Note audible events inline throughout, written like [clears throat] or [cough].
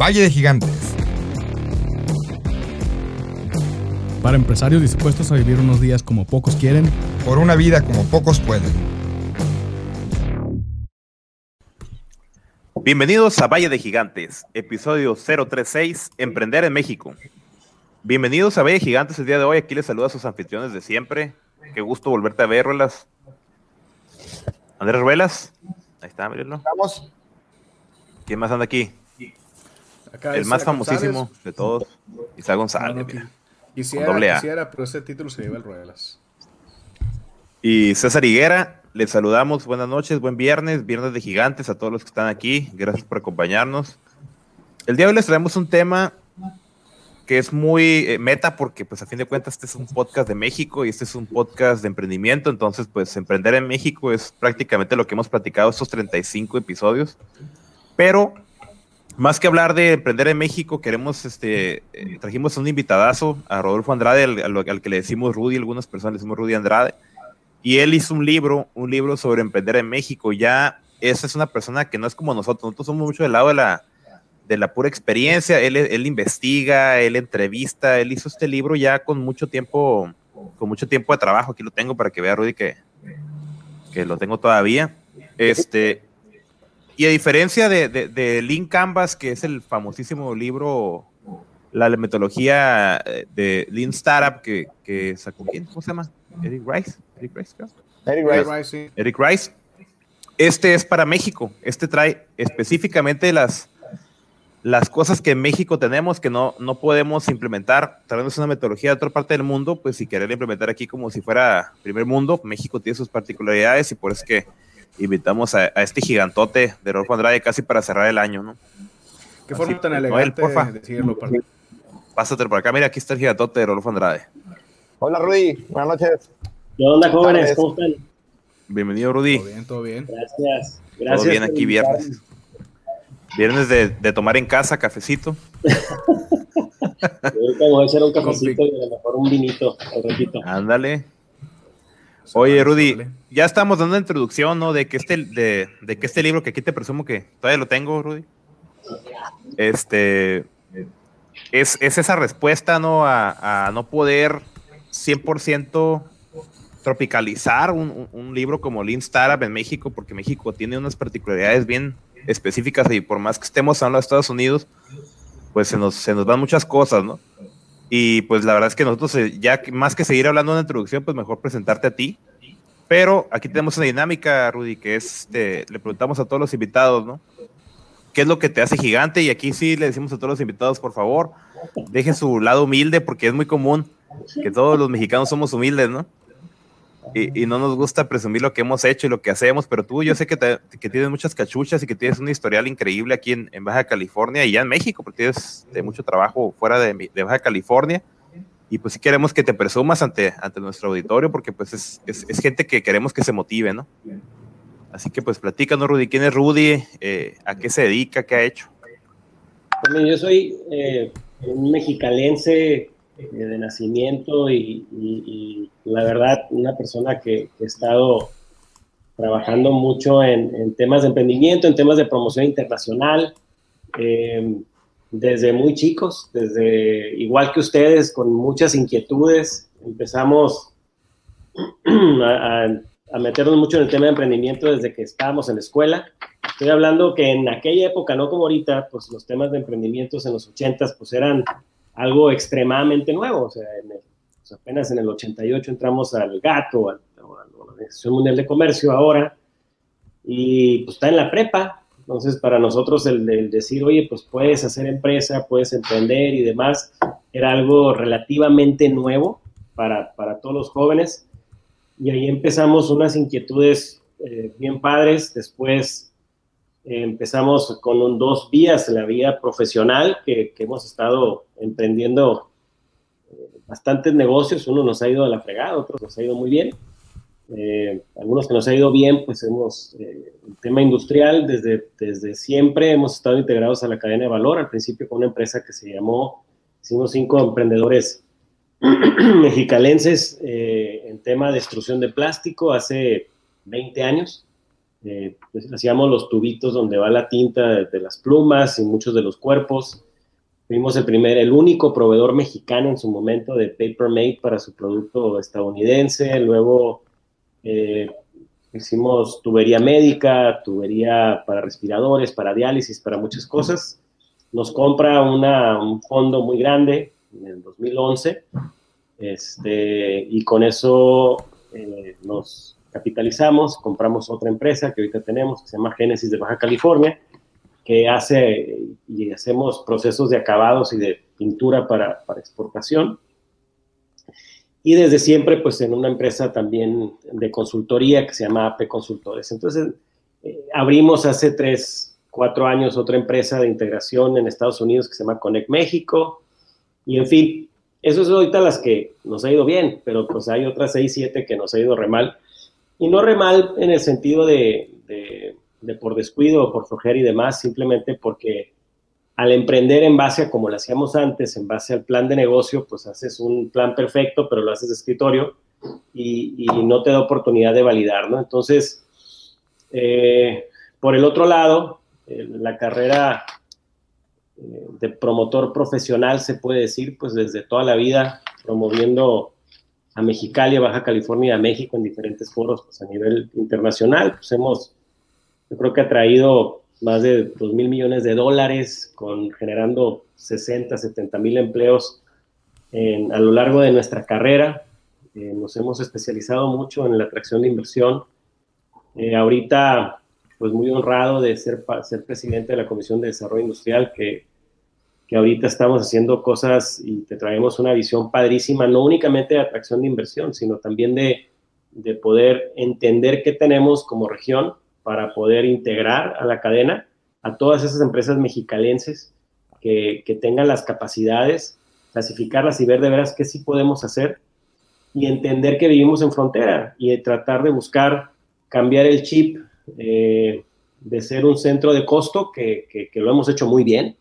Valle de Gigantes. Para empresarios dispuestos a vivir unos días como pocos quieren. Por una vida como pocos pueden. Bienvenidos a Valle de Gigantes, episodio 036, Emprender en México. Bienvenidos a Valle de Gigantes el día de hoy. Aquí les saluda a sus anfitriones de siempre. Qué gusto volverte a ver, Ruelas. Andrés Ruelas. Ahí está, mírenlo. Vamos. ¿Quién más anda aquí? Acá el más famosísimo González. de todos, Isaac González. No, no, mira. Quisiera, Con doble A. quisiera, pero ese título se lleva el Ruelas. Y César Higuera, les saludamos. Buenas noches, buen viernes, viernes de gigantes a todos los que están aquí. Gracias por acompañarnos. El día de hoy les traemos un tema que es muy eh, meta porque pues a fin de cuentas este es un podcast de México y este es un podcast de emprendimiento. Entonces pues emprender en México es prácticamente lo que hemos platicado estos 35 episodios. Pero más que hablar de emprender en México, queremos, este, eh, trajimos un invitadazo a Rodolfo Andrade, al, al- al que le decimos Rudy, algunas personas le decimos Rudy Andrade. Y él hizo un libro, un libro sobre emprender en México. Ya esa es una persona que no es como nosotros. Nosotros somos mucho del lado de la, de la pura experiencia. Él, él investiga, él entrevista. Él hizo este libro ya con mucho tiempo, con mucho tiempo de trabajo. Aquí lo tengo para que vea Rudy que, que lo tengo todavía. Este, y a diferencia de, de, de Lean Canvas, que es el famosísimo libro, la metodología eh, de Lean Startup que, que sacó quién, ¿cómo se llama? Eric Rice. Eric Rice, creo. Eric Rice. sí. Eric Rice. Este es para México. Este trae específicamente las, las cosas que en México tenemos que no, no podemos implementar. Es una metodología de otra parte del mundo, pues si querer implementar aquí como si fuera primer mundo, México tiene sus particularidades y por eso es que invitamos a, a este gigantote de Rodolfo Andrade casi para cerrar el año, ¿no? Qué forma Así, tan Noel, elegante porfa. de decirlo. para- Pásate por acá, mira, aquí está el gigantote de Rodolfo Andrade. Hola Rudy, buenas noches. ¿Qué onda, jóvenes? ¿Cómo están? Bienvenido, Rudy. Todo bien, todo bien. Gracias. Gracias. Todo bien aquí invitarme. viernes. Viernes de, de tomar en casa, cafecito. [laughs] Ahorita me voy a echar un cafecito y a lo mejor un vinito, al ratito. Ándale. Oye, Rudy, vale. ya estamos dando una introducción, ¿no? De que este, de, de que este libro, que aquí te presumo que todavía lo tengo, Rudy. Este es, es esa respuesta, ¿no? A, a no poder 100% tropicalizar un, un- un libro como Lean Startup en México, porque México tiene unas particularidades bien específicas y por más que estemos hablando de Estados Unidos, pues se nos, se nos van muchas cosas, ¿no? Y pues la verdad es que nosotros, eh, ya más que seguir hablando de una introducción, pues mejor presentarte a ti. Pero aquí tenemos una dinámica, Rudy, que es, este, le preguntamos a todos los invitados, ¿no? ¿Qué es lo que te hace gigante? Y aquí sí le decimos a todos los invitados, por favor, dejen su lado humilde, porque es muy común que todos los mexicanos somos humildes, ¿no? Y, no nos gusta presumir lo que hemos hecho y lo que hacemos, pero tú yo sé que, te- que tienes muchas cachuchas y que tienes un historial increíble aquí en, Baja California y ya en México, porque tienes mucho trabajo fuera de, de Baja California. Y pues sí queremos que te presumas ante, ante nuestro auditorio, porque pues es, es, gente que queremos que se motive, ¿no? Así que pues platícanos, Rudy, ¿quién es Rudy? Eh, ¿A qué se dedica? ¿Qué ha hecho? Bueno, yo soy eh, un mexicalense de nacimiento y, y- y la verdad una persona que, que he estado trabajando mucho en, en temas de emprendimiento, en temas de promoción internacional, eh, desde muy chicos, desde igual que ustedes, con muchas inquietudes. Empezamos [clears throat] a, a- a meternos mucho en el tema de emprendimiento desde que estábamos en la escuela. Estoy hablando que en aquella época, no como ahorita, pues los temas de emprendimientos en los 80s pues eran algo extremadamente nuevo. O sea, en el- apenas en el 88 entramos al GATO, al- a la Organización Mundial de Comercio ahora, y pues está en la prepa. Entonces, para nosotros el, el decir, oye, pues puedes hacer empresa, puedes emprender y demás, era algo relativamente nuevo para, para todos los jóvenes. Y ahí empezamos unas inquietudes eh, bien padres. Después empezamos con un- dos vías, la vía profesional, que, que hemos estado emprendiendo eh, bastantes negocios. Uno nos ha ido a la fregada, otros nos ha ido muy bien. Eh, algunos que nos ha ido bien, pues hemos, eh, el tema industrial, desde, desde siempre hemos estado integrados a la cadena de valor, al principio con una empresa que se llamó, hicimos cinco emprendedores [clears throat] mexicalenses eh, en tema de extrusión de plástico hace 20 años. Eh, pues, hacíamos los tubitos donde va la tinta de, de, las plumas y muchos de los cuerpos. Fuimos el primer, el único proveedor mexicano en su momento de Paper Mate para su producto estadounidense. Luego eh, hicimos tubería médica, tubería para respiradores, para diálisis, para muchas cosas. Nos compra una, un fondo muy grande en el 2011 este, y con eso eh, nos capitalizamos, compramos otra empresa que ahorita tenemos, que se llama Génesis de Baja California, que hace y hacemos procesos de acabados y de pintura para, para exportación. Y desde siempre, pues en una empresa también de consultoría que se llama AP Consultores. Entonces, eh, abrimos hace tres, cuatro años otra empresa de integración en Estados Unidos que se llama Connect México. Y en fin, eso es ahorita las que nos ha ido bien, pero pues hay otras seis, siete que nos ha ido re mal. Y no re mal en el sentido de, de, por descuido o por flojera y demás, simplemente porque al emprender en base a como lo hacíamos antes, en base al plan de negocio, pues haces un plan perfecto, pero lo haces de escritorio y, y no te da oportunidad de validar, ¿no? Entonces, eh, por el otro lado, eh, la carrera eh, de promotor profesional, se puede decir, pues desde toda la vida promoviendo a Mexicali, a Baja California, a México en diferentes foros pues, a nivel internacional, pues hemos, yo creo que ha traído más de 2 mil millones de dólares, con, generando 60, 70 mil empleos en, a lo largo de nuestra carrera. Eh, nos hemos especializado mucho en la atracción de inversión. Eh, ahorita, pues muy honrado de ser, ser presidente de la Comisión de Desarrollo Industrial, que, que ahorita estamos haciendo cosas y te traemos una visión padrísima, no únicamente de atracción de inversión, sino también de, de poder entender qué tenemos como región para poder integrar a la cadena a todas esas empresas mexicalenses que, que, tengan las capacidades, clasificarlas y ver de veras qué sí podemos hacer y entender que vivimos en frontera y tratar de buscar cambiar el chip eh, de ser un centro de costo, que, que, que, lo hemos hecho muy bien,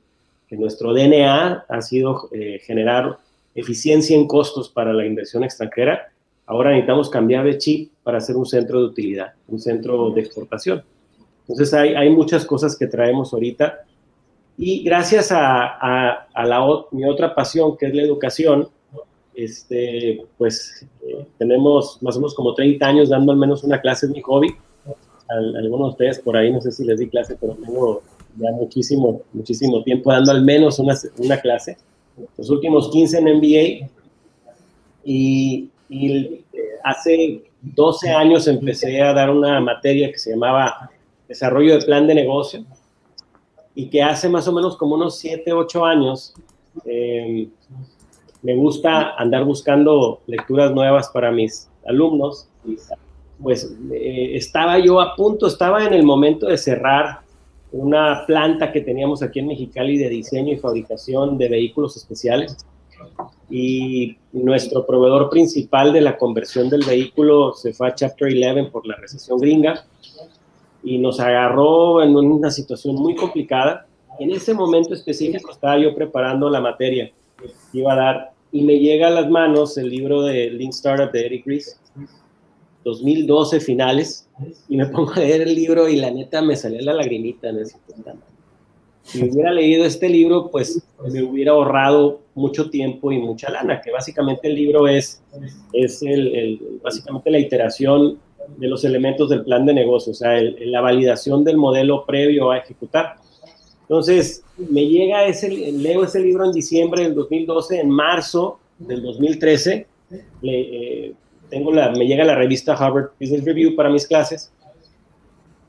que nuestro DNA ha sido eh, generar eficiencia en costos para la inversión extranjera Ahora necesitamos cambiar de chip para ser un centro de utilidad, un centro de exportación. Entonces hay, hay muchas cosas que traemos ahorita. Y gracias a, a, a la, mi otra pasión, que es la educación, este, pues eh, tenemos más o menos como 30 años dando al menos una clase, es mi hobby. Al, algunos de ustedes por ahí, no sé si les di clase, pero tengo muchísimo, muchísimo tiempo dando al menos una, una clase. Los últimos 15 en MBA. Y, hace 12 años empecé a dar una materia que se llamaba Desarrollo de Plan de Negocio y que hace más o menos como unos 7, 8 años eh, me gusta andar buscando lecturas nuevas para mis alumnos. Pues eh, estaba yo a punto, estaba en el momento de cerrar una planta que teníamos aquí en Mexicali de diseño y fabricación de vehículos especiales y nuestro proveedor principal de la conversión del vehículo se fue a Chapter 11 por la recesión gringa y nos agarró en una situación muy complicada. En ese momento específico estaba yo preparando la materia que iba a dar y me llega a las manos el libro de Link Startup de Eric Ries, 2012 finales, y me pongo a leer el libro y la neta me salió la lagrimita momento si hubiera leído este libro, pues me hubiera ahorrado mucho tiempo y mucha lana, que básicamente el libro es, es el, el, básicamente la iteración de los elementos del plan de negocio, o sea, el, la validación del modelo previo a ejecutar. Entonces, me llega ese, leo ese libro en diciembre del 2012, en marzo del 2013, le, eh, tengo la, me llega la revista Harvard Business Review para mis clases,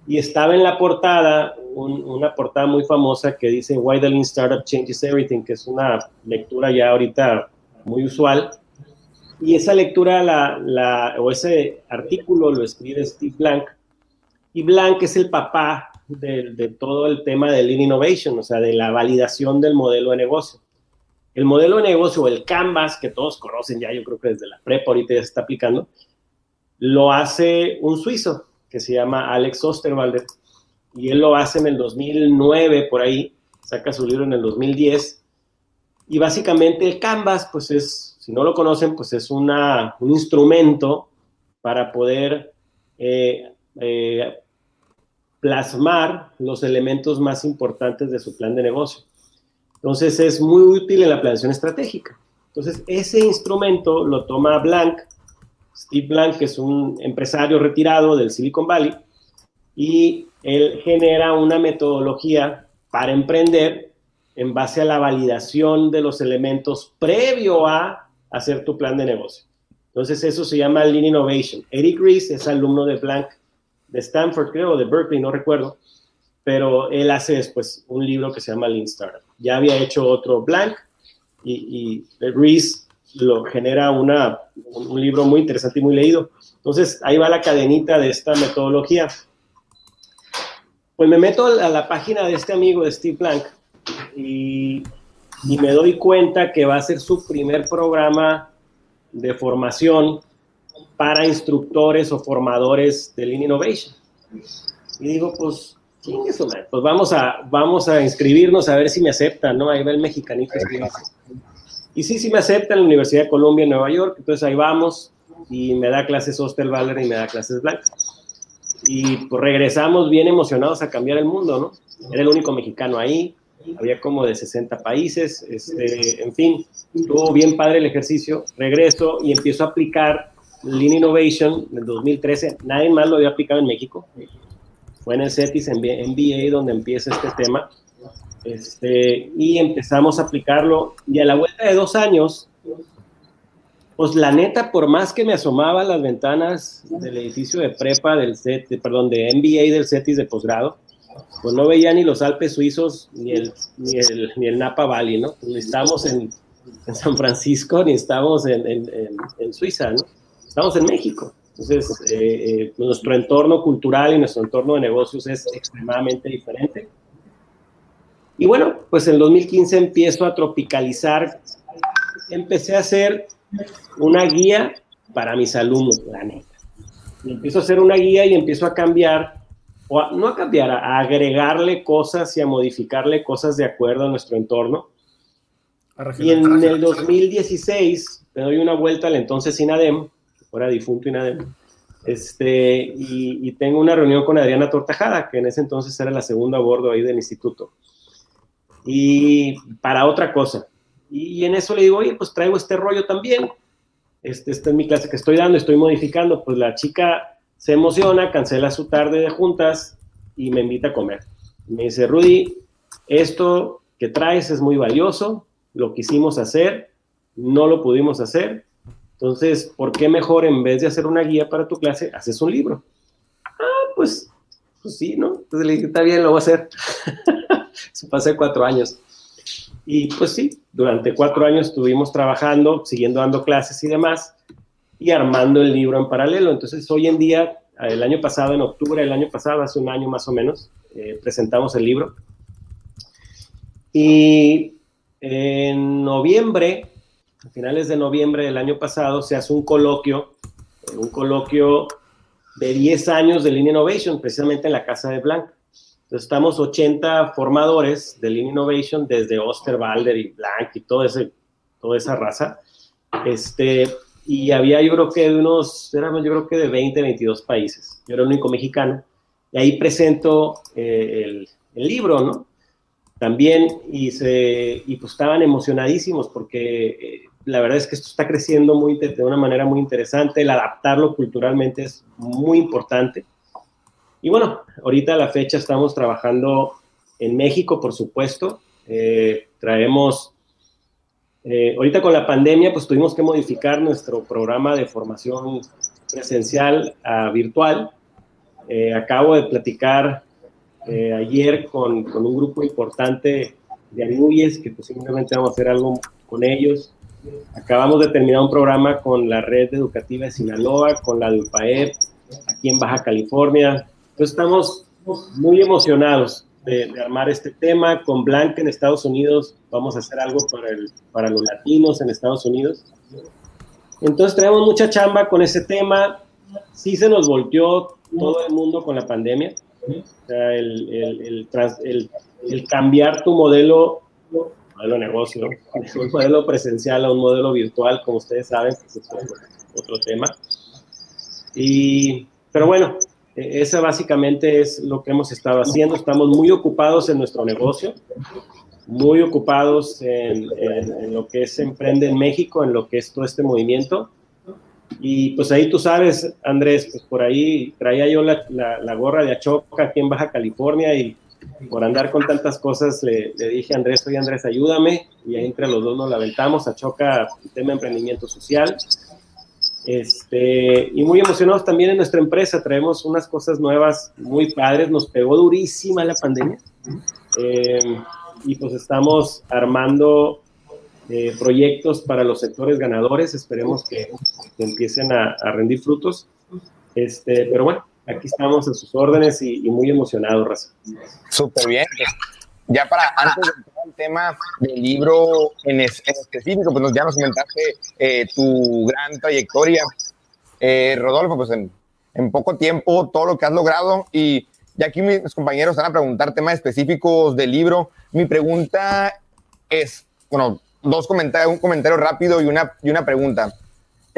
y estaba en la portada un, una portada muy famosa que dice Why the Lean Startup Changes Everything, que es una lectura ya ahorita muy usual. Y esa lectura, la, la, o ese artículo lo escribe Steve Blank. Y Blank es el papá de, de todo el tema de Lean Innovation, o sea, de la validación del modelo de negocio. El modelo de negocio, el Canvas, que todos conocen ya, yo creo que desde la prepa ahorita ya se está aplicando, lo hace un suizo, que se llama Alex Osterwalder, y él lo hace en el 2009, por ahí, saca su libro en el 2010, y básicamente el Canvas, pues es, si no lo conocen, pues es una, un instrumento para poder eh, eh, plasmar los elementos más importantes de su plan de negocio. Entonces es muy útil en la planeación estratégica. Entonces ese instrumento lo toma Blank, Steve Blank, que es un empresario retirado del Silicon Valley, y él genera una metodología para emprender en base a la validación de los elementos previo a hacer tu plan de negocio. Entonces eso se llama Lean Innovation. Eric Ries es alumno de Blank de Stanford, creo, de Berkeley, no recuerdo, pero él hace después un libro que se llama Lean Startup. Ya había hecho otro Blank y, y Reese lo genera una, un libro muy interesante y muy leído. Entonces, ahí va la cadenita de esta metodología. Pues me meto a la página de este amigo de Steve Blank y, y me doy cuenta que va a ser su primer programa de formación para instructores o formadores de Lean Innovation. Y digo, pues, eso, pues vamos a, vamos a inscribirnos a ver si me aceptan, ¿no? Ahí va el mexicanito. Y sí, sí me aceptan en la Universidad de Columbia en Nueva York, entonces ahí vamos. Y me da clases Osterwalder y me da clases Blank. Y pues regresamos bien emocionados a cambiar el mundo, ¿no? Era el único mexicano ahí, había como de 60 países, este, en fin, estuvo bien padre el ejercicio, regreso y empiezo a aplicar Lean Innovation en 2013, nadie más lo había aplicado en México, fue en el CETIS, en MBA, donde empieza este tema, este, y empezamos a aplicarlo, y a la vuelta de dos años, pues la neta, por más que me asomaba a las ventanas del edificio de prepa del CET, perdón, de MBA del CETIS de posgrado, pues no veía ni los Alpes suizos ni el, ni el, ni el Napa Valley, ¿no? Ni estamos en, en San Francisco, ni estamos en, en, en, Suiza, ¿no? Estamos en México. Entonces, eh, eh, nuestro entorno cultural y nuestro entorno de negocios es extremadamente diferente. Y bueno, pues en 2015 empiezo a tropicalizar, empecé a hacer una guía para mis alumnos, la neta. Y empiezo a hacer una guía y empiezo a cambiar o no a cambiar, a agregarle cosas y a modificarle cosas de acuerdo a nuestro entorno. Y en el 2016 me doy una vuelta al entonces INADEM, ahora difunto INADEM, este, y, tengo una reunión con Adriana Tortajada, que en ese entonces era la segunda a bordo ahí del instituto, y para otra cosa. Y, en eso le digo, oye, pues traigo este rollo también, este, esta es mi clase que estoy dando, estoy modificando, pues la chica se emociona, cancela su tarde de juntas y me invita a comer. Me dice, Rudy, esto que traes es muy valioso, lo quisimos hacer, no lo pudimos hacer, entonces, ¿por qué mejor en vez de hacer una guía para tu clase, haces un libro? Ah, pues, pues sí, ¿no? Entonces le dije, está bien, lo voy a hacer. [laughs] Eso pasé cuatro años. Y pues sí, durante cuatro años estuvimos trabajando, siguiendo dando clases y demás y armando el libro en paralelo. Entonces, hoy en día, el año pasado, en octubre del año pasado, hace un año más o menos, eh, presentamos el libro. Y en noviembre, a finales de noviembre del año pasado, se hace un coloquio, un coloquio de 10 años de Lean Innovation, precisamente en la Casa de Blanc. Entonces, estamos 80 formadores de Lean Innovation, desde Osterwalder y Blanc y todo ese, toda esa raza. Este, y había yo creo que de unos, éramos yo creo que de 20, 22 países. Yo era el único mexicano. Y ahí presento eh, el, el, libro, ¿no? También, y, se, y pues estaban emocionadísimos porque eh, la verdad es que esto está creciendo muy, de una manera muy interesante. El adaptarlo culturalmente es muy importante. Y bueno, ahorita a la fecha estamos trabajando en México, por supuesto. Eh, traemos eh, ahorita con la pandemia, pues tuvimos que modificar nuestro programa de formación presencial a virtual. Eh, acabo de platicar eh, ayer con, con, un grupo importante de Anuyes, que posiblemente vamos a hacer algo con ellos. Acabamos de terminar un programa con la red educativa de Sinaloa, con la de UPAEP, aquí en Baja California. Entonces estamos muy emocionados de, armar este tema. Con Blanca en Estados Unidos vamos a hacer algo para, el, para los latinos en Estados Unidos. Entonces traemos mucha chamba con ese tema. Sí se nos volteó todo el mundo con la pandemia. el, el, el, el, cambiar tu modelo, modelo de negocio, un modelo presencial a un modelo virtual, como ustedes saben, es otro tema. Y, pero bueno, E- Esa básicamente es lo que hemos estado haciendo. Estamos muy ocupados en nuestro negocio, muy ocupados en, en- en lo que es Emprende en México, en lo que es todo este movimiento. Y pues ahí tú sabes, Andrés, pues por ahí traía yo la, la- la gorra de Achoca aquí en Baja California y por andar con tantas cosas le, le dije a Andrés, oye Andrés, ayúdame. Y ahí entre los dos nos la aventamos. Achoca, tema de emprendimiento social. Este, y muy emocionados también en nuestra empresa, traemos unas cosas nuevas muy padres, nos pegó durísima la pandemia eh, y pues estamos armando eh, proyectos para los sectores ganadores, esperemos que, que empiecen a, a rendir frutos, este, pero bueno, aquí estamos a sus órdenes y, y muy emocionados, Raza. Súper bien. Ya para antes de entrar al tema del libro en, es- en específico, pues ya nos comentaste eh, tu gran trayectoria, eh, Rodolfo, pues en, en poco tiempo todo lo que has logrado y ya aquí mis compañeros van a preguntar temas específicos del libro. Mi pregunta es, bueno, dos comentarios, un comentario rápido y una, y una pregunta.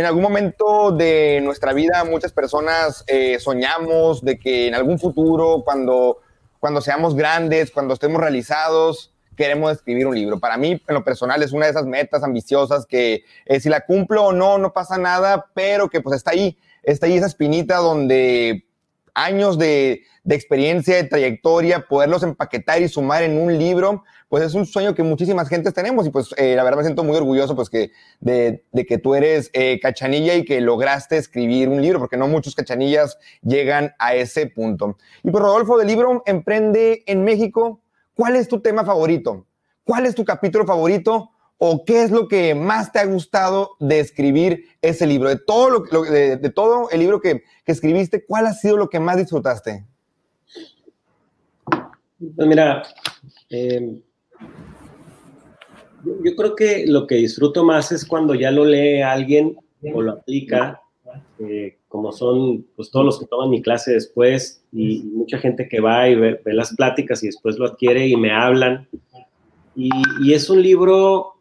En algún momento de nuestra vida muchas personas eh, soñamos de que en algún futuro, cuando cuando seamos grandes, cuando estemos realizados, queremos escribir un libro. Para mí, en lo personal, es una de esas metas ambiciosas que eh, si la cumplo o no, no pasa nada, pero que pues está ahí, está ahí esa espinita donde años de, de experiencia, de trayectoria, poderlos empaquetar y sumar en un libro, pues es un sueño que muchísimas gentes tenemos y pues eh, la verdad me siento muy orgulloso pues que de, de que tú eres eh, cachanilla y que lograste escribir un libro, porque no muchos cachanillas llegan a ese punto. Y pues Rodolfo, del libro Emprende en México, ¿cuál es tu tema favorito? ¿Cuál es tu capítulo favorito? ¿O qué es lo que más te ha gustado de escribir ese libro? De todo, lo, lo- de, de todo el libro que, que escribiste, ¿cuál ha sido lo que más disfrutaste? Pues mira, eh, yo, yo creo que lo que disfruto más es cuando ya lo lee alguien o lo aplica, eh, como son pues, todos los que toman mi clase después y, y mucha gente que va y ve, ve las pláticas y después lo adquiere y me hablan. Y, y es un libro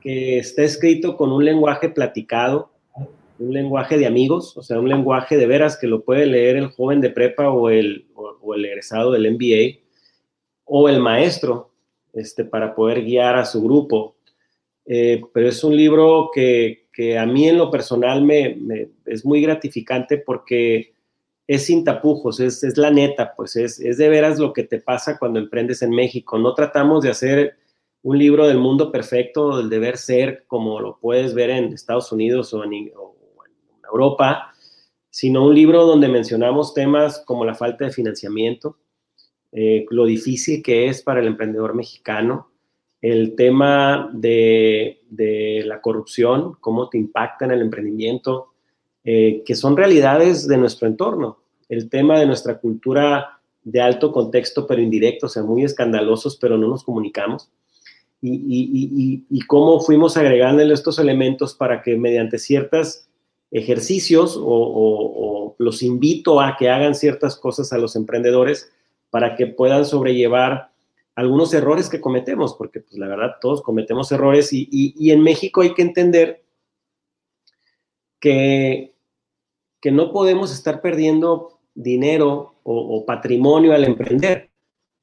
que está escrito con un lenguaje platicado, un lenguaje de amigos, o sea, un lenguaje de veras que lo puede leer el joven de prepa o el, o- o el egresado del MBA o el maestro este, para poder guiar a su grupo. Eh, pero es un libro que, que a mí en lo personal me, me- es muy gratificante porque es sin tapujos, es, es la neta, pues es, es de veras lo que te pasa cuando emprendes en México. No tratamos de hacer un libro del mundo perfecto, del deber ser, como lo puedes ver en Estados Unidos o en, Europa, sino un libro donde mencionamos temas como la falta de financiamiento, eh, lo difícil que es para el emprendedor mexicano, el tema de, de la corrupción, cómo te impacta en el emprendimiento, eh, que son realidades de nuestro entorno, el tema de nuestra cultura de alto contexto pero indirecto, o sea, muy escandalosos, pero no nos comunicamos. Y, cómo fuimos agregándole estos elementos para que mediante ciertos ejercicios o, los invito a que hagan ciertas cosas a los emprendedores para que puedan sobrellevar algunos errores que cometemos, porque pues la verdad todos cometemos errores y, en México hay que entender que, que no podemos estar perdiendo dinero o patrimonio al emprender.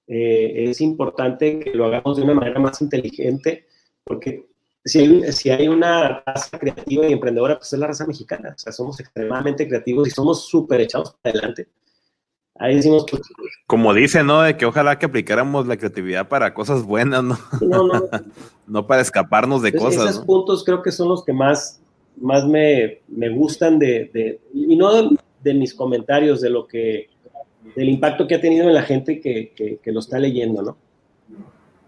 Eh, es importante que lo hagamos de una manera más inteligente, porque si hay, si hay una raza creativa y emprendedora, pues es la raza mexicana. O sea, somos extremadamente creativos y somos súper echados para adelante. Ahí decimos, Como dice, ¿no? De que ojalá que aplicáramos la creatividad para cosas buenas, ¿no? no, no, [laughs] No para escaparnos de Es- cosas, esos ¿no? puntos creo que son los que más, más me, me gustan de, de- y no de, de mis comentarios, de lo que, del impacto que ha tenido en la gente que, que, que lo está leyendo, ¿no?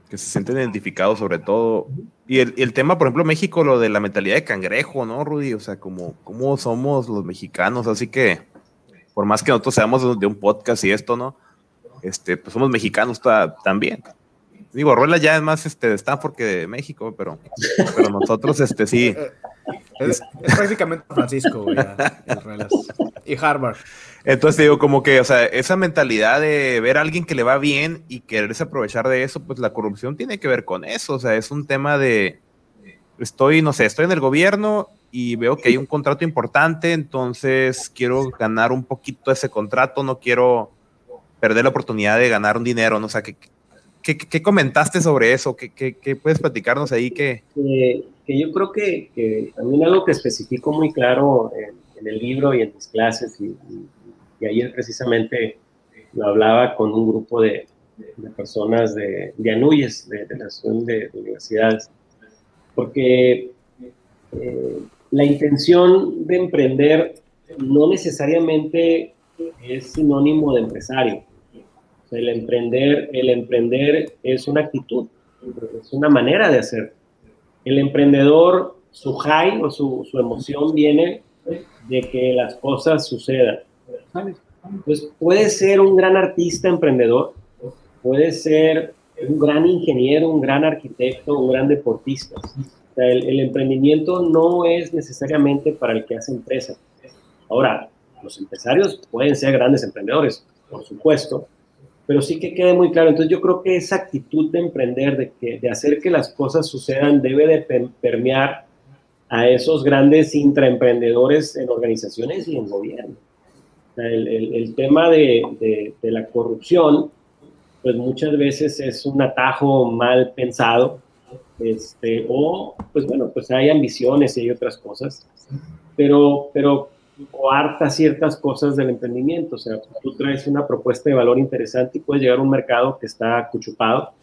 Que se sienten identificados sobre todo. Y el, y el tema, por ejemplo, México, lo de la mentalidad de cangrejo, ¿no, Rudy? O sea, como, cómo somos los mexicanos, así que por más que nosotros seamos de- un podcast y esto, ¿no? Este, pues somos mexicanos ta- también. Digo, Ruela ya es más este, de Stanford que de México, pero, pero nosotros, este, sí. [laughs] Es, es prácticamente Francisco, güey. [laughs] Y Harvard. Entonces digo, como que, o sea, esa mentalidad de ver a alguien que le va bien y quererse aprovechar de eso, pues la corrupción tiene que ver con eso. O sea, es un tema de, estoy, no sé, estoy en el gobierno y veo que hay un contrato importante, entonces quiero ganar un poquito ese contrato, no quiero perder la oportunidad de ganar un dinero, ¿no? O sea, ¿qué, qué, comentaste sobre eso? ¿Qué, qué, puedes platicarnos ahí? Que, yo creo que, que, también algo que especifico muy claro en, el libro y en mis clases, y, ayer precisamente lo hablaba con un grupo de, personas de, de Anuyes, de, de la Asociación de, Universidades, porque eh, la intención de emprender no necesariamente es sinónimo de empresario. El emprender, el emprender es una actitud, es una manera de hacer. El emprendedor, su high o su, su emoción viene de que las cosas sucedan. Entonces, puede ser un gran artista emprendedor, puede ser un gran ingeniero, un gran arquitecto, un gran deportista. el, emprendimiento no es necesariamente para el que hace empresa. Ahora, los empresarios pueden ser grandes emprendedores, por supuesto, pero sí que quede muy claro. Entonces yo creo que esa actitud de emprender, de, que, de hacer que las cosas sucedan, debe de permear a esos grandes intraemprendedores en organizaciones y en gobierno. el, el, el, tema de, de, de la corrupción pues muchas veces es un atajo mal pensado, este, o pues bueno, pues hay ambiciones y hay otras cosas, pero, pero coarta ciertas cosas del emprendimiento, o sea, tú traes una propuesta de valor interesante y puedes llegar a un mercado que está cuchupado,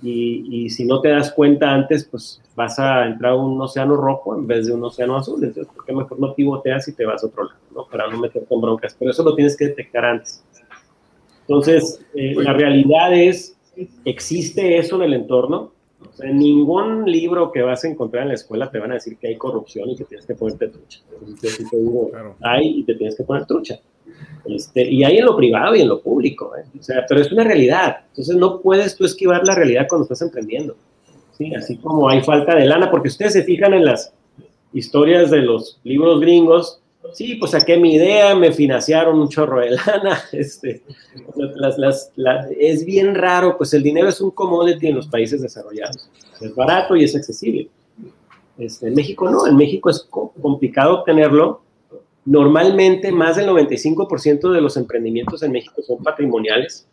y, y, si no te das cuenta antes, pues vas a entrar a un océano rojo en vez de un océano azul. Entonces, ¿por qué mejor no pivoteas y te vas a otro lado, ¿no? Para no meterte en broncas. Pero eso lo tienes que detectar antes. Entonces, eh, la realidad es, existe eso en el entorno. O sea, en ningún libro que vas a encontrar en la escuela te van a decir que hay corrupción y que tienes que ponerte trucha. Entonces, te digo, hay y te tienes que poner trucha. Este, y hay en lo privado y en lo público. ¿eh? O sea, pero es una realidad. Entonces, no puedes tú esquivar la realidad cuando estás emprendiendo. ¿sí? Así como hay falta de lana, porque ustedes se fijan en las historias de los libros gringos, Sí, pues saqué mi idea, me financiaron un chorro de [laughs] lana. Este, es bien raro, pues el dinero es un commodity en los países desarrollados. Es barato y es accesible. Este, en México no, en México es complicado obtenerlo. Normalmente más del 95% de los emprendimientos en México son patrimoniales.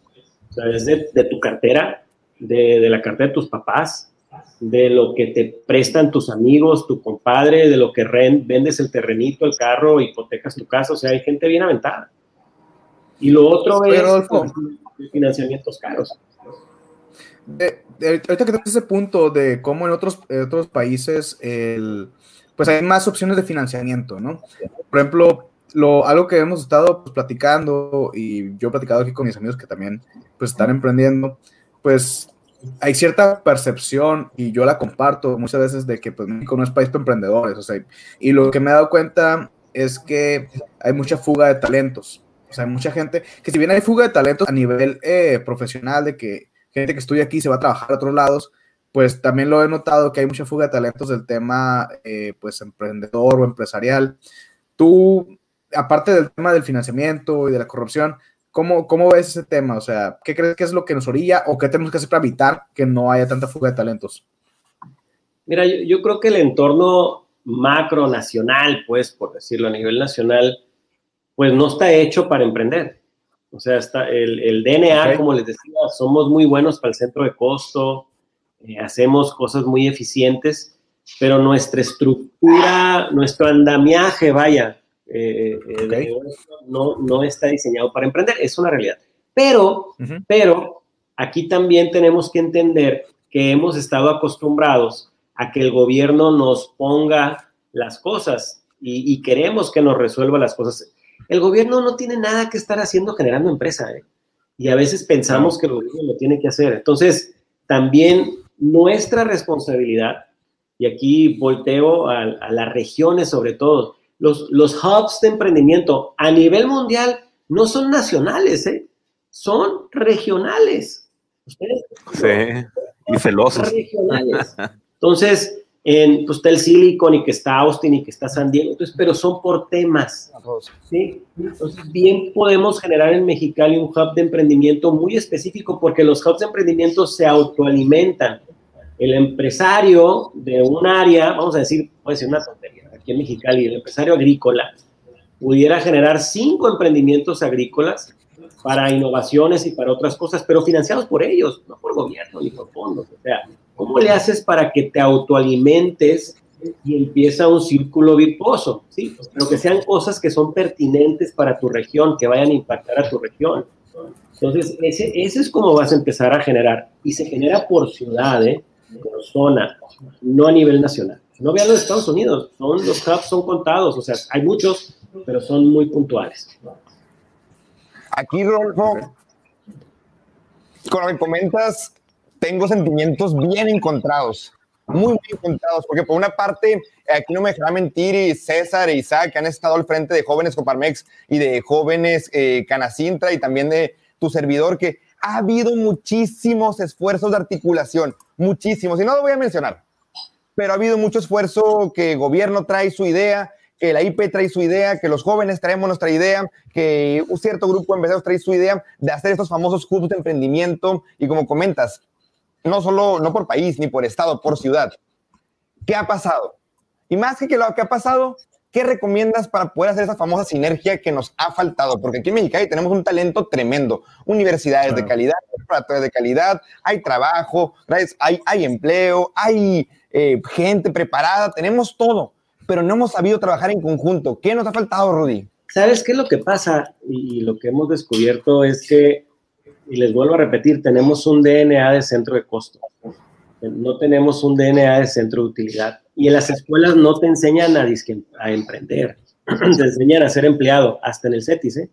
O sea, es de, tu cartera, de la cartera de tus papás, de lo que te prestan tus amigos, tu compadre, de lo que vendes el terrenito, el carro, hipotecas tu casa, o sea, hay gente bien aventada. Y lo otro es financiamientos caros. ahorita que tenemos ese punto de cómo en otros, otros países pues hay más opciones de financiamiento, ¿no? Por ejemplo, lo, algo que hemos estado pues, platicando y yo he platicado aquí con mis amigos que también pues están emprendiendo, pues hay cierta percepción, y yo la comparto muchas veces, de que pues, México no es país para emprendedores. O sea, y lo que me he dado cuenta es que hay mucha fuga de talentos. O sea, hay mucha gente, que si bien hay fuga de talentos a nivel eh, profesional, de que gente que estudia aquí se va a trabajar a otros lados, pues también lo he notado que hay mucha fuga de talentos del tema, eh, pues, emprendedor o empresarial. Tú, aparte del tema del financiamiento y de la corrupción, ¿Cómo, ¿Cómo ves ese tema? O sea, ¿qué crees que es lo que nos orilla o qué tenemos que hacer para evitar que no haya tanta fuga de talentos? Mira, yo, creo que el entorno macro nacional, pues, por decirlo a nivel nacional, pues no está hecho para emprender. O sea, está el, el DNA, como les decía, somos muy buenos para el centro de costo, eh, hacemos cosas muy eficientes, pero nuestra estructura, nuestro andamiaje, vaya, eh, eh, no, no está diseñado para emprender, es una realidad. Pero, pero aquí también tenemos que entender que hemos estado acostumbrados a que el gobierno nos ponga las cosas y, queremos que nos resuelva las cosas. El gobierno no tiene nada que estar haciendo generando empresa ¿eh? y a veces pensamos que el gobierno lo tiene que hacer. Entonces, también nuestra responsabilidad, y aquí volteo a, a las regiones sobre todo, los, los hubs de emprendimiento a nivel mundial no son nacionales, ¿eh? son regionales. ¿Ustedes? Sí, y celosos. Regionales. [laughs] Entonces, en, pues está el Silicon y que está Austin y que está San Diego, entonces, pero son por temas. ¿sí? Entonces, bien podemos generar en Mexicali un hub de emprendimiento muy específico porque los hubs de emprendimiento se autoalimentan. El empresario de un área, vamos a decir, puede ser una tontería, aquí en Mexicali, el empresario agrícola, pudiera generar cinco emprendimientos agrícolas para innovaciones y para otras cosas, pero financiados por ellos, no por gobierno ni por fondos. O sea, ¿cómo le haces para que te autoalimentes y empieza un círculo virtuoso? ¿sí? Pero que sean cosas que son pertinentes para tu región, que vayan a impactar a tu región. Entonces, ese, es como vas a empezar a generar. Y se genera por ciudad, ¿eh? por zona, no a nivel nacional. No vean los Estados Unidos, son, los hubs son contados, o sea, hay muchos, pero son muy puntuales. Aquí, Rolfo, con lo que comentas, tengo sentimientos bien encontrados, muy, muy encontrados, porque por una parte, aquí no me dejará mentir, y César e Isaac, que han estado al frente de jóvenes Coparmex y de jóvenes eh, Canacintra y también de tu servidor, que ha habido muchísimos esfuerzos de articulación, muchísimos, y no lo voy a mencionar, pero ha habido mucho esfuerzo que el gobierno trae su idea, que la IP trae su idea, que los jóvenes traemos nuestra idea, que un cierto grupo de empresarios trae su idea de hacer estos famosos hubs de emprendimiento y como comentas, no solo, no por país, ni por estado, por ciudad. ¿Qué ha pasado? Y más que lo que ha pasado, ¿qué recomiendas para poder hacer esa famosa sinergia que nos ha faltado? Porque aquí en Mexicali tenemos un talento tremendo, universidades de calidad, preparatorias de calidad, hay trabajo, hay, hay empleo, hay eh, gente preparada, tenemos todo pero no hemos sabido trabajar en conjunto. ¿Qué nos ha faltado, Rudy? ¿Sabes qué es lo que pasa? Y, lo que hemos descubierto es que, y les vuelvo a repetir, tenemos un DNA de centro de costo. No tenemos un DNA de centro de utilidad. Y en las escuelas no te enseñan a, a emprender, [clears throat] te enseñan a ser empleado, hasta en el CETIS, ¿eh?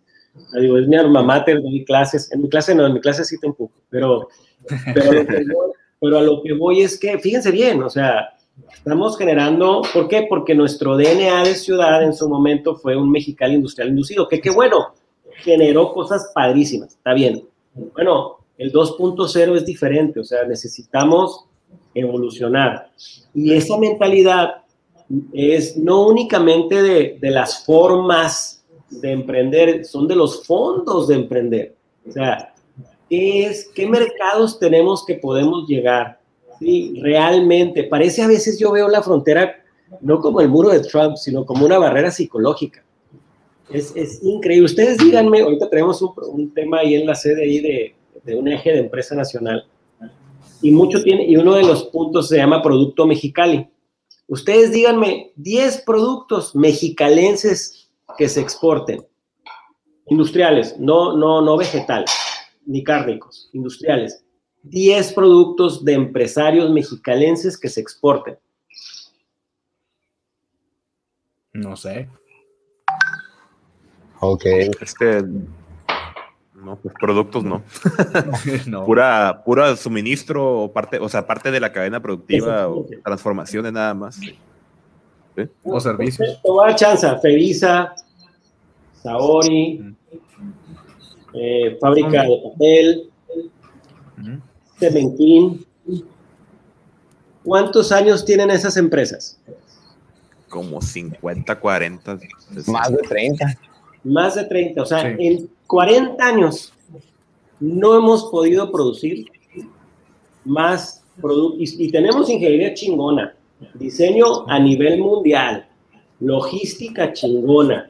Digo, es mi alma mater, doy clases. En mi clase no, en mi clase sí te empujo, pero, pero, pero a lo que voy es que, fíjense bien, o sea, Estamos generando, ¿por qué? Porque nuestro DNA de ciudad en su momento fue un mexicano industrial inducido, que qué bueno, generó cosas padrísimas, está bien. Bueno, el 2.0 es diferente, o sea, necesitamos evolucionar. Y esa mentalidad es no únicamente de, de las formas de emprender, son de los fondos de emprender. O sea, ¿qué, es, qué mercados tenemos que podemos llegar? Sí, realmente. Parece a veces yo veo la frontera no como el muro de Trump, sino como una barrera psicológica. Es, es increíble. Ustedes díganme, ahorita tenemos un, un, tema ahí en la sede de, de un eje de empresa nacional. Y mucho tiene, y uno de los puntos se llama Producto Mexicali. Ustedes díganme 10 productos mexicalenses que se exporten. Industriales, no, no, no vegetales, ni cárnicos, industriales. 10 productos de empresarios mexicalenses que se exporten? No sé. Ok. Es que. No, pues productos no. [laughs] no. Pura, pura suministro, parte, o sea, parte de la cadena productiva o transformaciones nada más. O servicios. Te chanza. Fevisa, Saori, eh, fábrica de papel, Cementín. ¿Cuántos años tienen esas empresas? Como 50, 40. Más de 30. Más de 30. O sea, en 40 años no hemos podido producir más productos. Y, tenemos ingeniería chingona, diseño a nivel mundial, logística chingona,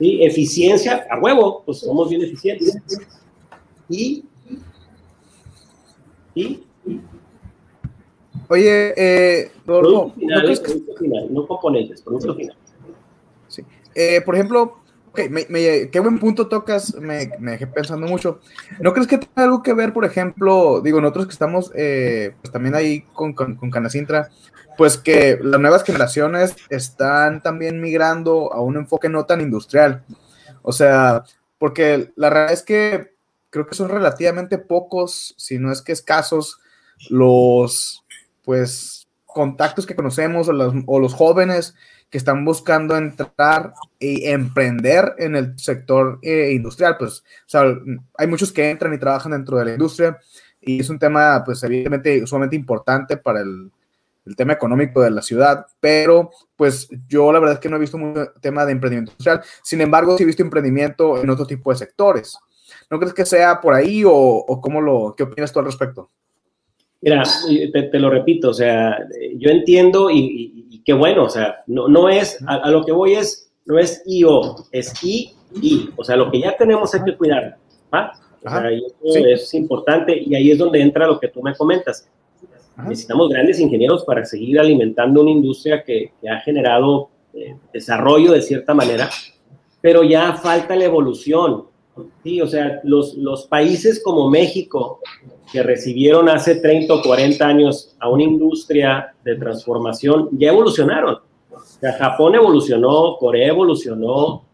eficiencia a huevo, pues somos bien eficientes. Y Oye, eh, no, final, no componentes, producto final. Sí. Eh, por ejemplo, qué buen punto tocas, me, me, dejé pensando mucho. ¿No crees que tiene algo que ver, por ejemplo, digo, nosotros que estamos eh, pues también ahí con, con, con, Canacintra, pues que las nuevas generaciones están también migrando a un enfoque no tan industrial? O sea, porque la realidad es que creo que son relativamente pocos, si no es que escasos, los pues contactos que conocemos o los, jóvenes que están buscando entrar y emprender en el sector eh, industrial. Pues, hay muchos que entran y trabajan dentro de la industria y es un tema, pues, evidentemente sumamente importante para el, el tema económico de la ciudad, pero pues yo la verdad es que no he visto mucho tema de emprendimiento industrial, sin embargo sí he visto emprendimiento en otro tipo de sectores. ¿No crees que sea por ahí o, cómo lo, qué opinas tú al respecto? Mira, te, lo repito, o sea, yo entiendo y, qué bueno, o sea, no, no es, a, lo que voy es, no es IO, es I, I, o sea, lo que ya tenemos hay que cuidar, ¿va? O sea, eso es importante y ahí es donde entra lo que tú me comentas. Necesitamos grandes ingenieros para seguir alimentando una industria que, que ha generado eh, desarrollo de cierta manera, pero ya falta la evolución. Sí, o sea, los, los países como México, que recibieron hace 30 o 40 años a una industria de transformación, ya evolucionaron. O sea, Japón evolucionó, Corea evolucionó,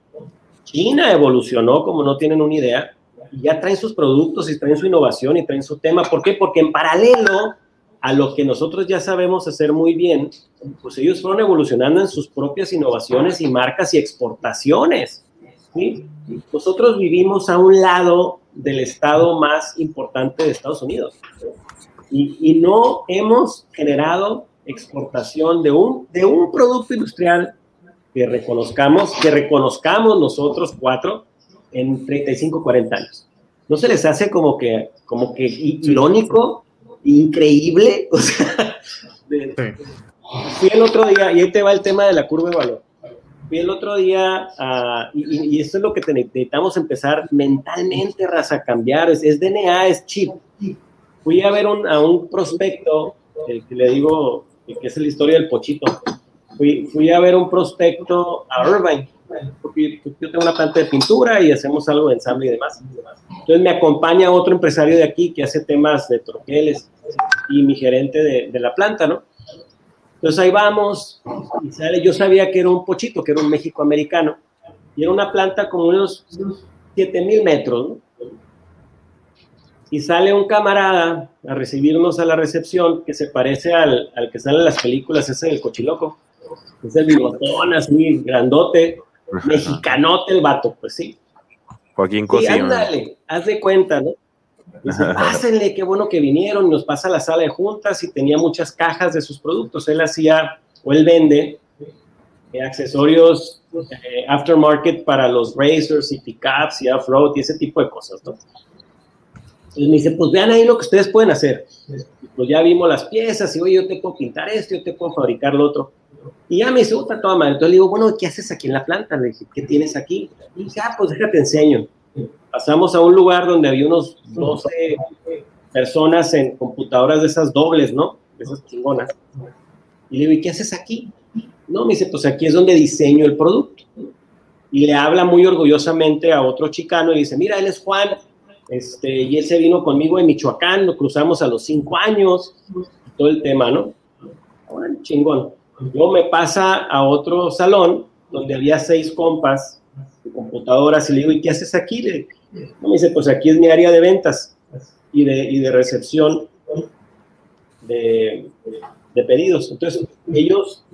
China evolucionó, como no tienen una idea, y ya traen sus productos y traen su innovación y traen su tema. ¿Por qué? Porque en paralelo a lo que nosotros ya sabemos hacer muy bien, pues ellos fueron evolucionando en sus propias innovaciones y marcas y exportaciones. ¿sí? Nosotros vivimos a un lado del estado más importante de Estados Unidos y, y no hemos generado exportación de un, de un producto industrial que reconozcamos, que reconozcamos nosotros cuatro en 35, 40 años. ¿No se les hace como que, como que irónico, increíble? [laughs] O sea, fui el otro día, y ahí te va el tema de la curva de valor. Fui el otro día, y, y, esto es lo que necesitamos empezar mentalmente, raza, a cambiar. Es, es, DNA, es chip. Fui a ver un, a un prospecto, el que le digo, que es la historia del pochito. Fui, fui a ver un prospecto a Irvine porque yo tengo una planta de pintura y hacemos algo de ensamble y demás. Entonces me acompaña otro empresario de aquí que hace temas de troqueles y mi gerente de, de la planta, ¿no? Entonces ahí vamos y sale, yo sabía que era un pochito, que era un México americano, y era una planta como unos 7000 metros, ¿no? Y sale un camarada a recibirnos a la recepción que se parece al, al que sale en las películas, ese del cochiloco. Es el bigotón así, grandote, Mexicanote el vato, pues sí. Joaquín Cosío. Sí, ándale, haz de cuenta, ¿no? Dice, pásenle, qué bueno que vinieron, nos pasa a la sala de juntas y tenía muchas cajas de sus productos. Él hacía, o él vende, eh, accesorios eh, aftermarket para los racers y pickups y off-road y ese tipo de cosas, ¿no? Entonces me dice, pues vean ahí lo que ustedes pueden hacer. Pues ya vimos las piezas y, oye, yo te puedo pintar esto, yo te puedo fabricar lo otro. Y ya me dice, otra toda madre. Entonces le digo, bueno, ¿qué haces aquí en la planta? Le dije, ¿qué tienes aquí? Y dice, ah, pues déjate enseño. Pasamos a un lugar donde había unos 12 personas en computadoras de esas dobles, ¿no? De esas chingonas. Y le digo, ¿y qué haces aquí? No, me dice, pues aquí es donde diseño el producto. Y le habla muy orgullosamente a otro chicano y dice, mira, él es Juan, este, y él se vino conmigo de Michoacán, lo cruzamos a los cinco años, todo el tema, ¿no? Bueno, chingón. Luego me pasa a otro salón donde había seis compas de computadoras y le digo, ¿y qué haces aquí? Le, me dice, pues aquí es mi área de ventas y de, y de recepción de, de, pedidos. Entonces, ellos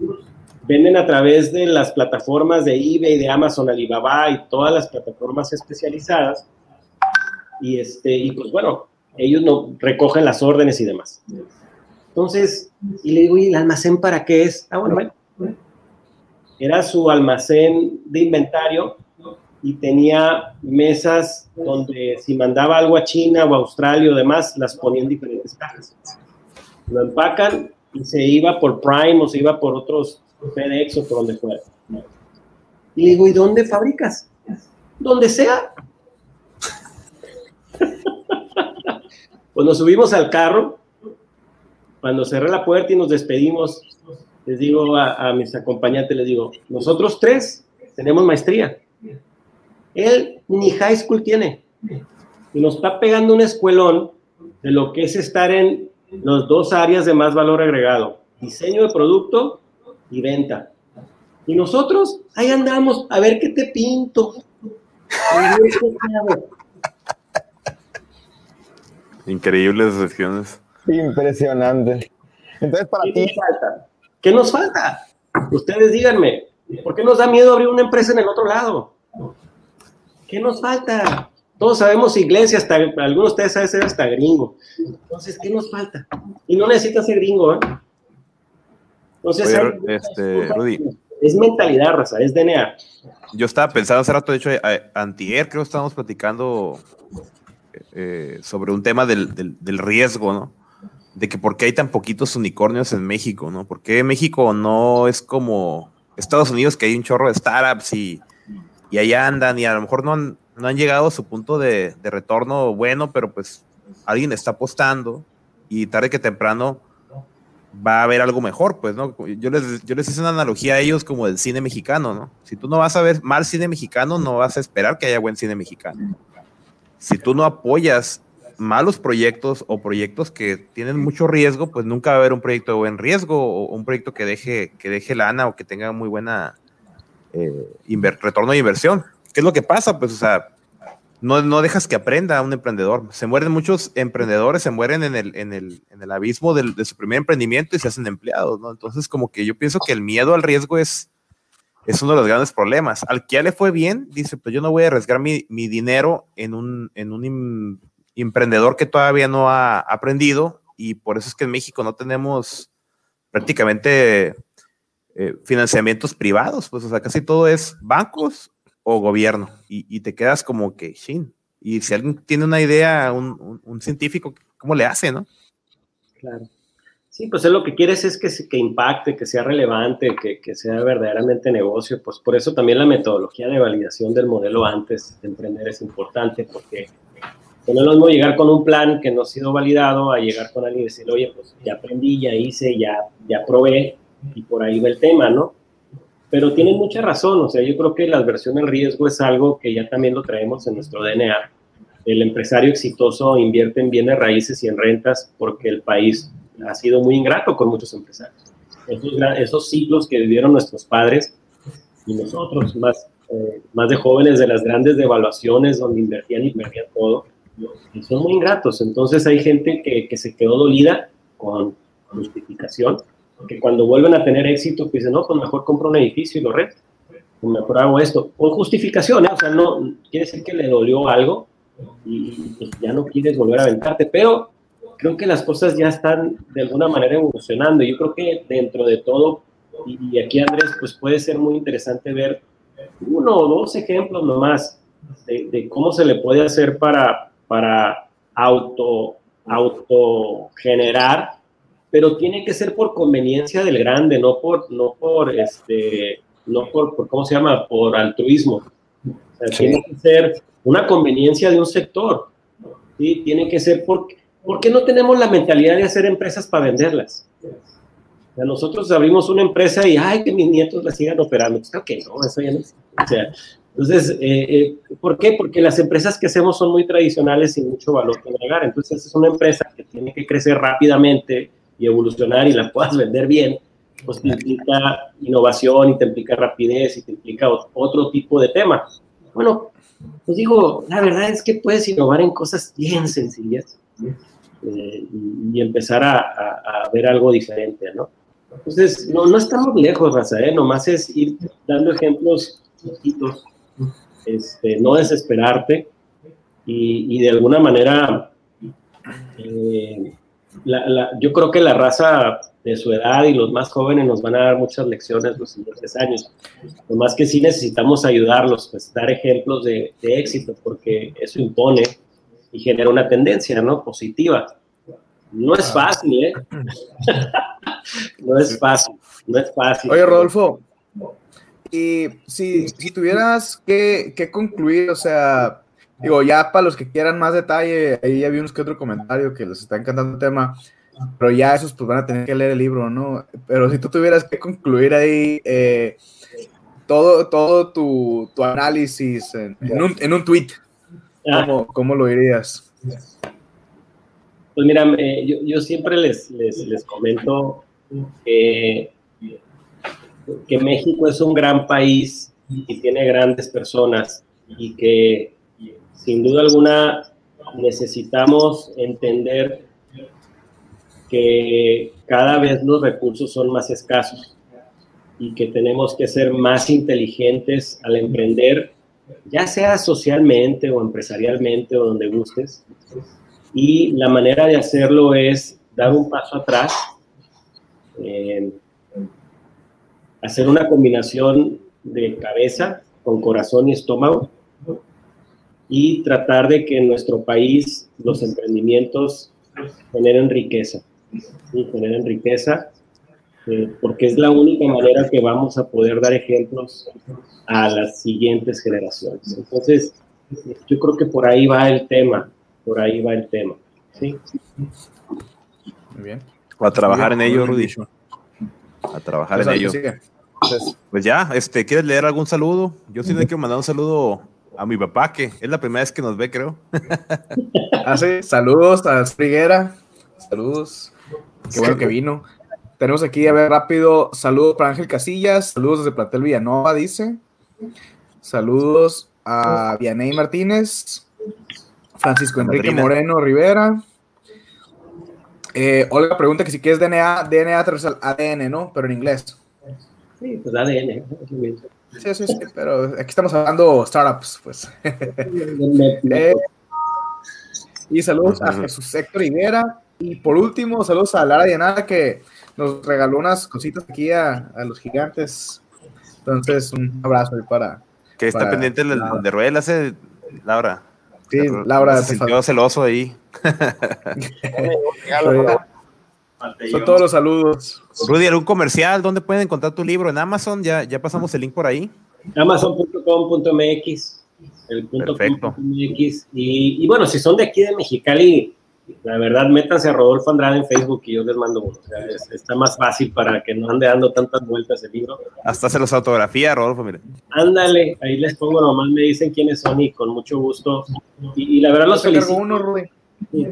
venden a través de las plataformas de eBay, de Amazon, Alibaba y todas las plataformas especializadas. Y, este, y pues bueno, ellos no recogen las órdenes y demás. Entonces, y le digo, ¿y el almacén para qué es? Ah, bueno, bueno. Era su almacén de inventario y tenía mesas donde si mandaba algo a China o a Australia o demás, las ponía en diferentes cajas. Lo empacan y se iba por Prime o se iba por otros FedEx o por donde fuera. Y le digo, ¿y dónde fabricas? Donde sea. pues nos subimos al carro cuando cerré la puerta y nos despedimos, les digo a, mis acompañantes, les digo, nosotros tres tenemos maestría. Él ni high school tiene. Y nos está pegando un escuelón de lo que es estar en las dos áreas de más valor agregado, diseño de producto y venta. Y nosotros ahí andamos, a ver qué te pinto. Increíbles sesiones. Impresionante. Entonces, para ¿Qué ti. Nos falta? ¿Qué nos falta? Ustedes díganme, ¿por qué nos da miedo abrir una empresa en el otro lado? ¿Qué nos falta? Todos sabemos inglés y hasta algunos de ustedes saben ser hasta gringo. Entonces, ¿qué nos falta? Y no necesitas ser gringo, ¿eh? Entonces, Oye, este, Rudy. es mentalidad, raza, es DNA. Yo estaba pensando hace rato, de hecho, a- antier creo que estábamos platicando eh, sobre un tema del, del- del riesgo, ¿no? de que por qué hay tan poquitos unicornios en México, ¿no? ¿Por qué México no es como Estados Unidos, que hay un chorro de startups y, y allá andan y a lo mejor no han, llegado a su punto de, de retorno bueno, pero pues alguien está apostando y tarde que temprano va a haber algo mejor, pues, ¿no? Yo les, yo les hice una analogía a ellos como del cine mexicano, ¿no? Si tú no vas a ver mal cine mexicano, no vas a esperar que haya buen cine mexicano. Si tú no apoyas malos proyectos o proyectos que tienen mucho riesgo, pues nunca va a haber un proyecto de buen riesgo o un proyecto que deje, que deje lana o que tenga muy buena eh, retorno de inversión. ¿Qué es lo que pasa? Pues, o sea, no, no dejas que aprenda un emprendedor. Se mueren muchos emprendedores, se mueren en el, en el, en el abismo de su primer emprendimiento y se hacen empleados, ¿no? Entonces, como que yo pienso que el miedo al riesgo es, es uno de los grandes problemas. Al que ya le fue bien, dice, pues yo no voy a arriesgar mi, mi dinero en un, en un emprendedor que todavía no ha aprendido y por eso es que en México no tenemos prácticamente eh, financiamientos privados, pues o sea, casi todo es bancos o gobierno y, te quedas como que, shin. Y si alguien tiene una idea, un, científico, ¿cómo le hace, no? Claro. Sí, pues es lo que quieres es que, impacte, que sea relevante, que, sea verdaderamente negocio. Pues por eso también la metodología de validación del modelo antes de emprender es importante, porque no es lo mismo llegar con un plan que no ha sido validado a llegar con alguien y decir, oye, pues ya aprendí, ya hice, ya, ya probé, y por ahí va el tema, ¿no? Pero tienen mucha razón, o sea, yo creo que la adversión al riesgo es algo que ya también lo traemos en nuestro DNA. El empresario exitoso invierte en bienes raíces y en rentas porque el país ha sido muy ingrato con muchos empresarios. Esos, esos ciclos que vivieron nuestros padres y nosotros, más, eh, más de jóvenes de las grandes devaluaciones donde invertían y perdían todo, son muy ingratos. Entonces hay gente que, que se quedó dolida con justificación porque cuando vuelven a tener éxito, pues dicen, no, pues mejor compro un edificio y lo rento. O mejor hago esto. Con justificación, ¿eh? o sea, no quiere decir que le dolió algo y pues, ya no quieres volver a aventarte, pero creo que las cosas ya están de alguna manera evolucionando. Yo creo que dentro de todo, y, aquí Andrés, pues puede ser muy interesante ver uno o dos ejemplos nomás de, de cómo se le puede hacer para, para auto, auto generar pero tiene que ser por conveniencia del grande, no por, no por, este, no por, ¿cómo se llama? Por altruismo. Tiene que ser una conveniencia de un sector. ¿sí? Tiene que ser porque, ¿por qué no tenemos la mentalidad de hacer empresas para venderlas? O nosotros abrimos una empresa y, ay, que mis nietos la sigan operando. Pues creo que no, eso ya no O sea, entonces, eh, eh, ¿por qué? Porque las empresas que hacemos son muy tradicionales y mucho valor que agregar. Entonces, es una empresa que tiene que crecer rápidamente, y evolucionar y la puedas vender bien, pues te implica innovación y te implica rapidez y te implica otro tipo de temas. Bueno, pues digo, la verdad es que puedes innovar en cosas bien sencillas eh, y, empezar a, a, ver algo diferente, ¿no? Entonces, no, no estamos lejos, Raza, ¿eh? Nomás es ir dando ejemplos chiquitos, este, no desesperarte y, y de alguna manera eh, yo creo que la raza de su edad y los más jóvenes nos van a dar muchas lecciones los siguientes años. Lo más que sí necesitamos ayudarlos, pues dar ejemplos de, éxito, porque eso impone y genera una tendencia, ¿no? Positiva. No es fácil, ¿eh? [laughs] no es fácil, no es fácil. Oye, Rodolfo, y si, si tuvieras que, que concluir, o sea, Digo, ya para los que quieran más detalle, ahí había unos que otro comentario que les está encantando el tema, pero ya esos pues van a tener que leer el libro, ¿no? Pero si tú tuvieras que concluir ahí eh, todo, todo tu, tu análisis en, un, en, un, tweet, ¿cómo, ¿cómo, lo dirías? Pues mira, eh, yo, yo, siempre les, les, les comento que, que México es un gran país y tiene grandes personas y que sin duda alguna necesitamos entender que cada vez los recursos son más escasos y que tenemos que ser más inteligentes al emprender, ya sea socialmente o empresarialmente o donde gustes. Y la manera de hacerlo es dar un paso atrás, eh, hacer una combinación de cabeza con corazón y estómago y tratar de que en nuestro país los emprendimientos generen riqueza. y generen riqueza, eh, porque es la única manera que vamos a poder dar ejemplos a las siguientes generaciones. Entonces, yo creo que por ahí va el tema, por ahí va el tema. ¿sí? Muy bien. a trabajar en ello, Rudy. A trabajar en ello. Pues ya, este, ¿quieres leer algún saludo? Yo sí le quiero mandar un saludo a mi papá, que es la primera vez que nos ve, creo. [laughs] ah, sí. Saludos a Triguera. Saludos. Qué bueno que vino. Tenemos aquí, a ver, rápido, saludos para Ángel Casillas, saludos desde Platel Villanova, dice. Saludos a Vianey Martínez, Francisco Enrique Moreno Rivera. Eh, Olga pregunta que si quieres DNA, DNA transversal ADN, ¿no? Pero en inglés. Sí, pues ADN. Sí, sí, sí, pero aquí estamos hablando startups, pues. [laughs] Eh, y saludos a Jesús Héctor Rivera. Y por último, saludos a Lara Diana que nos regaló unas cositas aquí a, a los gigantes. Entonces, un abrazo para. Que está pendiente de, de Ruelas, eh, Laura. Sí, Laura. Se sintió celoso ahí. [laughs] Son todos los saludos. Rudy, ¿algún comercial? ¿Dónde pueden encontrar tu libro? ¿En Amazon? ¿Ya, ya pasamos el link por ahí? Amazon.com.mx. El punto .mx. Y, y, bueno, si son de aquí de Mexicali, la verdad, métanse a Rodolfo Andrade en Facebook y yo les mando uno. O sea, está más fácil para que no ande dando tantas vueltas el libro. Hasta se los autografía, Rodolfo, mire. Ándale, ahí les pongo nomás, me dicen quiénes son y con mucho gusto. Y, la verdad los felicito. uno, Rubén? Sí,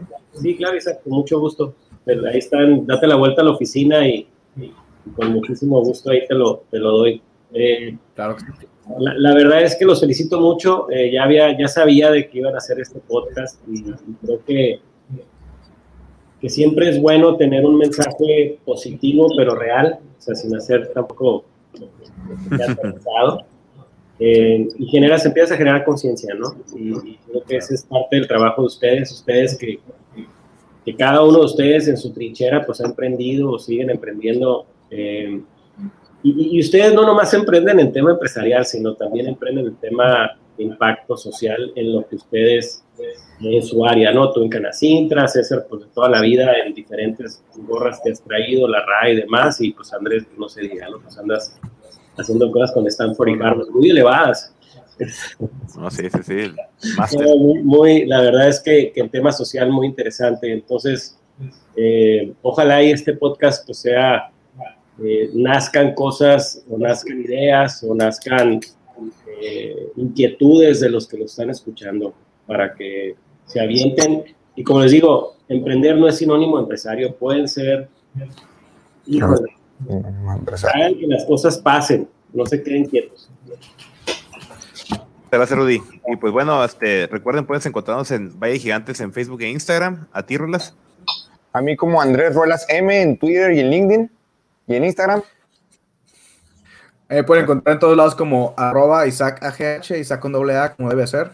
claro, Isaac, con mucho gusto. ahí están, date la vuelta a la oficina y, con muchísimo gusto ahí te lo, te lo doy. Eh, claro. La, la, verdad es que los felicito mucho. Eh, ya había, ya sabía de que iban a hacer este podcast y creo que que siempre es bueno tener un mensaje positivo pero real, o sea, sin hacer tampoco eh, y generas, empiezas a generar conciencia, ¿no? Y, creo que ese es parte del trabajo de ustedes, ustedes que, que, cada uno de ustedes en su trinchera pues ha emprendido o siguen emprendiendo. Eh, y, ustedes no nomás emprenden en tema empresarial, sino también emprenden en tema de impacto social en lo que ustedes en su área, ¿no? Tú en Canacintra, César, pues toda la vida en diferentes gorras que has traído, la RAI y demás, y pues Andrés, no sé, diga, ¿no? Pues andas haciendo cosas con Stanford y Carlos muy elevadas. No, sí, sí, sí. Muy, muy, la verdad es que, que, el tema social muy interesante. Entonces, eh, ojalá y este podcast pues sea, eh, nazcan cosas o nazcan ideas o nazcan eh, inquietudes de los que lo están escuchando para que se avienten. Y como les digo, emprender no es sinónimo de empresario, pueden ser hijos que las cosas pasen, no se queden quietos. Gracias, Rudy. Y pues bueno, este, recuerden, puedes encontrarnos en Valle Gigantes en Facebook e Instagram. ¿A ti, Rulas? A mí como Andrés Ruelas M en Twitter y en LinkedIn y en Instagram. Eh, pueden encontrar en todos lados como arroba Isaac AGH, Isaac con doble A, como debe ser.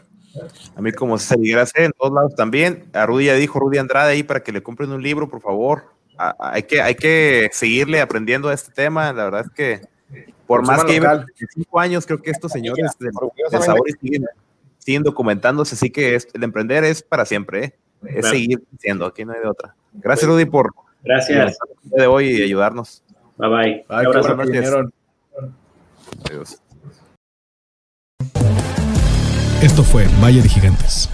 A mí como se en todos lados también. A Rudy ya dijo Rudy Andrade ahí para que le compren un libro, por favor. hay, que, hay que seguirle aprendiendo a este tema. La verdad es que por más que cinco años, creo que estos señores de, siguen, siguen, documentándose, así que el emprender es para siempre, ¿eh? es seguir siendo, aquí no hay de otra. Gracias Rudy por Gracias. de hoy y ayudarnos. Bye bye. bye Adiós. Esto fue Valle de Gigantes.